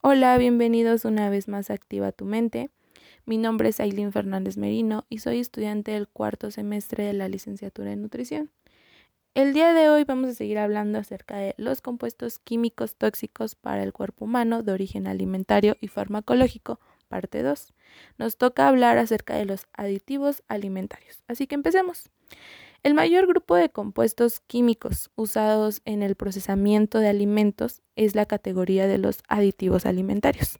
Hola, bienvenidos una vez más a Activa tu Mente. Mi nombre es Aileen Fernández Merino y soy estudiante del cuarto semestre de la licenciatura en nutrición. El día de hoy vamos a seguir hablando acerca de los compuestos químicos tóxicos para el cuerpo humano de origen alimentario y farmacológico, parte 2. Nos toca hablar acerca de los aditivos alimentarios. Así que empecemos. El mayor grupo de compuestos químicos usados en el procesamiento de alimentos es la categoría de los aditivos alimentarios.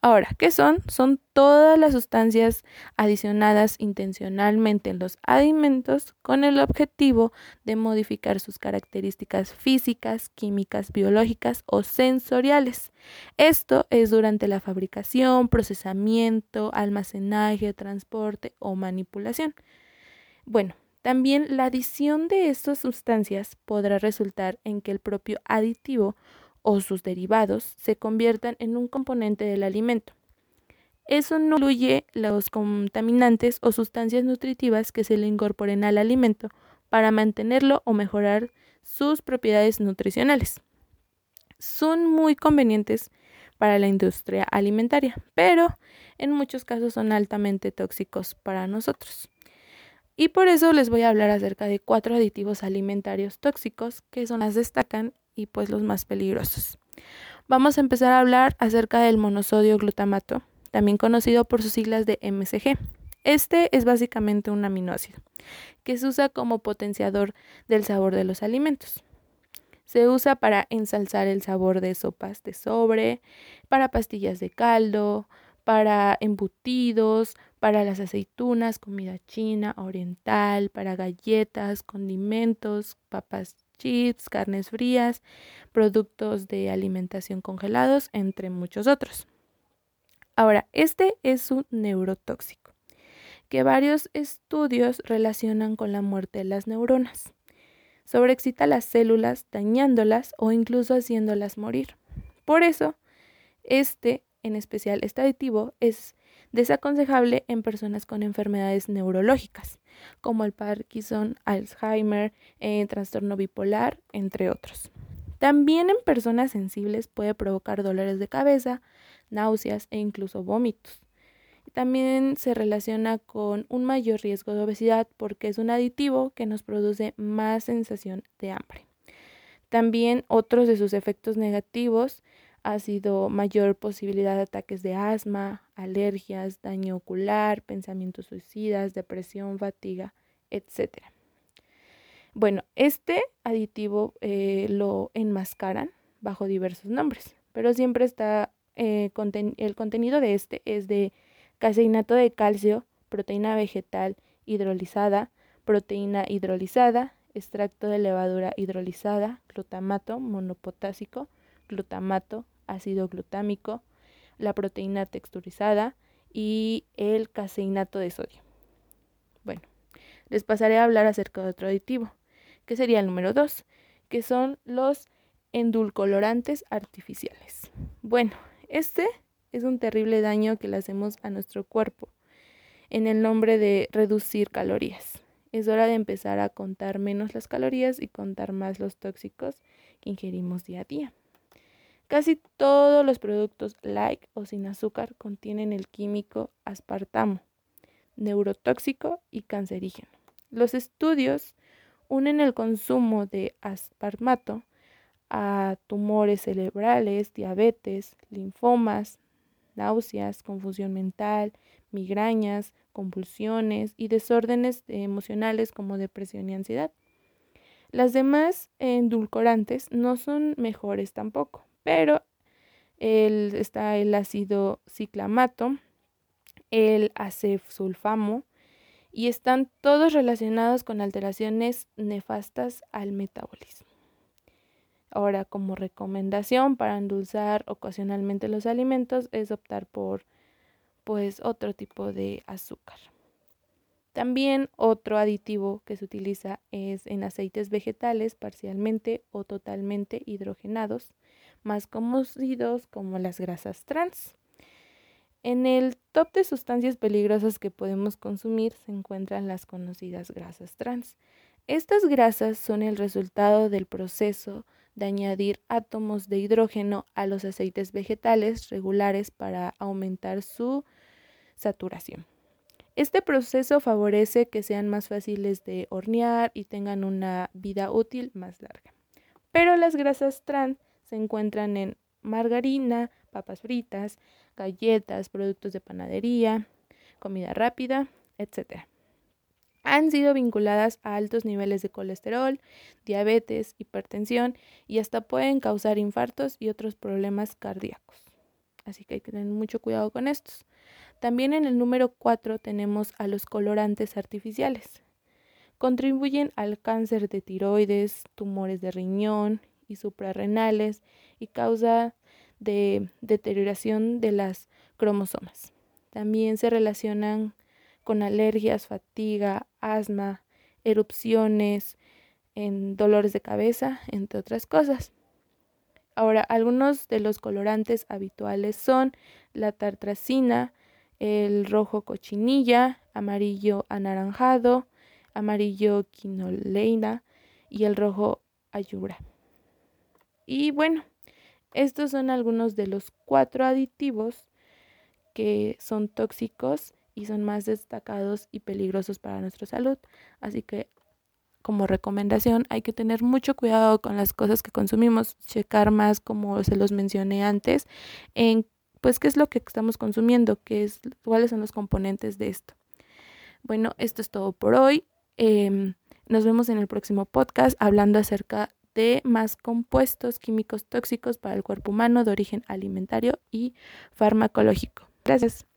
Ahora, ¿qué son? Son todas las sustancias adicionadas intencionalmente en los alimentos con el objetivo de modificar sus características físicas, químicas, biológicas o sensoriales. Esto es durante la fabricación, procesamiento, almacenaje, transporte o manipulación. Bueno, también la adición de estas sustancias podrá resultar en que el propio aditivo o sus derivados se conviertan en un componente del alimento. Eso no incluye los contaminantes o sustancias nutritivas que se le incorporen al alimento para mantenerlo o mejorar sus propiedades nutricionales. Son muy convenientes para la industria alimentaria, pero en muchos casos son altamente tóxicos para nosotros. Y por eso les voy a hablar acerca de cuatro aditivos alimentarios tóxicos que son las destacan y pues los más peligrosos. Vamos a empezar a hablar acerca del monosodio glutamato, también conocido por sus siglas de MSG. Este es básicamente un aminoácido que se usa como potenciador del sabor de los alimentos. Se usa para ensalzar el sabor de sopas de sobre, para pastillas de caldo, para embutidos, para las aceitunas, comida china, oriental, para galletas, condimentos, papas chips, carnes frías, productos de alimentación congelados, entre muchos otros. Ahora, este es un neurotóxico que varios estudios relacionan con la muerte de las neuronas. Sobreexcita las células, dañándolas o incluso haciéndolas morir. Por eso, este en especial este aditivo, es desaconsejable en personas con enfermedades neurológicas, como el Parkinson, Alzheimer, eh, trastorno bipolar, entre otros. También en personas sensibles puede provocar dolores de cabeza, náuseas e incluso vómitos. También se relaciona con un mayor riesgo de obesidad porque es un aditivo que nos produce más sensación de hambre. También otros de sus efectos negativos ha sido mayor posibilidad de ataques de asma, alergias, daño ocular, pensamientos suicidas, depresión, fatiga, etc. Bueno, este aditivo eh, lo enmascaran bajo diversos nombres, pero siempre está eh, el contenido de este es de caseinato de calcio, proteína vegetal hidrolizada, proteína hidrolizada, extracto de levadura hidrolizada, glutamato monopotásico, glutamato, ácido glutámico, la proteína texturizada y el caseinato de sodio. Bueno, les pasaré a hablar acerca de otro aditivo, que sería el número 2, que son los endulcolorantes artificiales. Bueno, este es un terrible daño que le hacemos a nuestro cuerpo en el nombre de reducir calorías. Es hora de empezar a contar menos las calorías y contar más los tóxicos que ingerimos día a día. Casi todos los productos light o sin azúcar contienen el químico aspartamo, neurotóxico y cancerígeno. Los estudios unen el consumo de aspartamo a tumores cerebrales, diabetes, linfomas, náuseas, confusión mental, migrañas, convulsiones y desórdenes emocionales como depresión y ansiedad. Las demás endulcorantes no son mejores tampoco pero está el ácido ciclamato, el acefsulfamo, y están todos relacionados con alteraciones nefastas al metabolismo. Ahora, como recomendación para endulzar ocasionalmente los alimentos es optar por pues otro tipo de azúcar. También otro aditivo que se utiliza es en aceites vegetales parcialmente o totalmente hidrogenados, más conocidos como las grasas trans. En el top de sustancias peligrosas que podemos consumir se encuentran las conocidas grasas trans. Estas grasas son el resultado del proceso de añadir átomos de hidrógeno a los aceites vegetales regulares para aumentar su saturación. Este proceso favorece que sean más fáciles de hornear y tengan una vida útil más larga. Pero las grasas trans se encuentran en margarina, papas fritas, galletas, productos de panadería, comida rápida, etc. Han sido vinculadas a altos niveles de colesterol, diabetes, hipertensión y hasta pueden causar infartos y otros problemas cardíacos. Así que hay que tener mucho cuidado con estos. También en el número 4 tenemos a los colorantes artificiales. Contribuyen al cáncer de tiroides, tumores de riñón y suprarrenales y causa de deterioración de las cromosomas. También se relacionan con alergias, fatiga, asma, erupciones, en dolores de cabeza, entre otras cosas. Ahora, algunos de los colorantes habituales son la tartracina, el rojo cochinilla, amarillo anaranjado, amarillo quinoleina y el rojo ayura. Y bueno, estos son algunos de los cuatro aditivos que son tóxicos y son más destacados y peligrosos para nuestra salud. Así que como recomendación hay que tener mucho cuidado con las cosas que consumimos, checar más como se los mencioné antes en pues qué es lo que estamos consumiendo, qué es, cuáles son los componentes de esto. Bueno, esto es todo por hoy. Em, nos vemos en el próximo podcast hablando acerca de más compuestos químicos tóxicos para el cuerpo humano de origen alimentario y farmacológico. Gracias.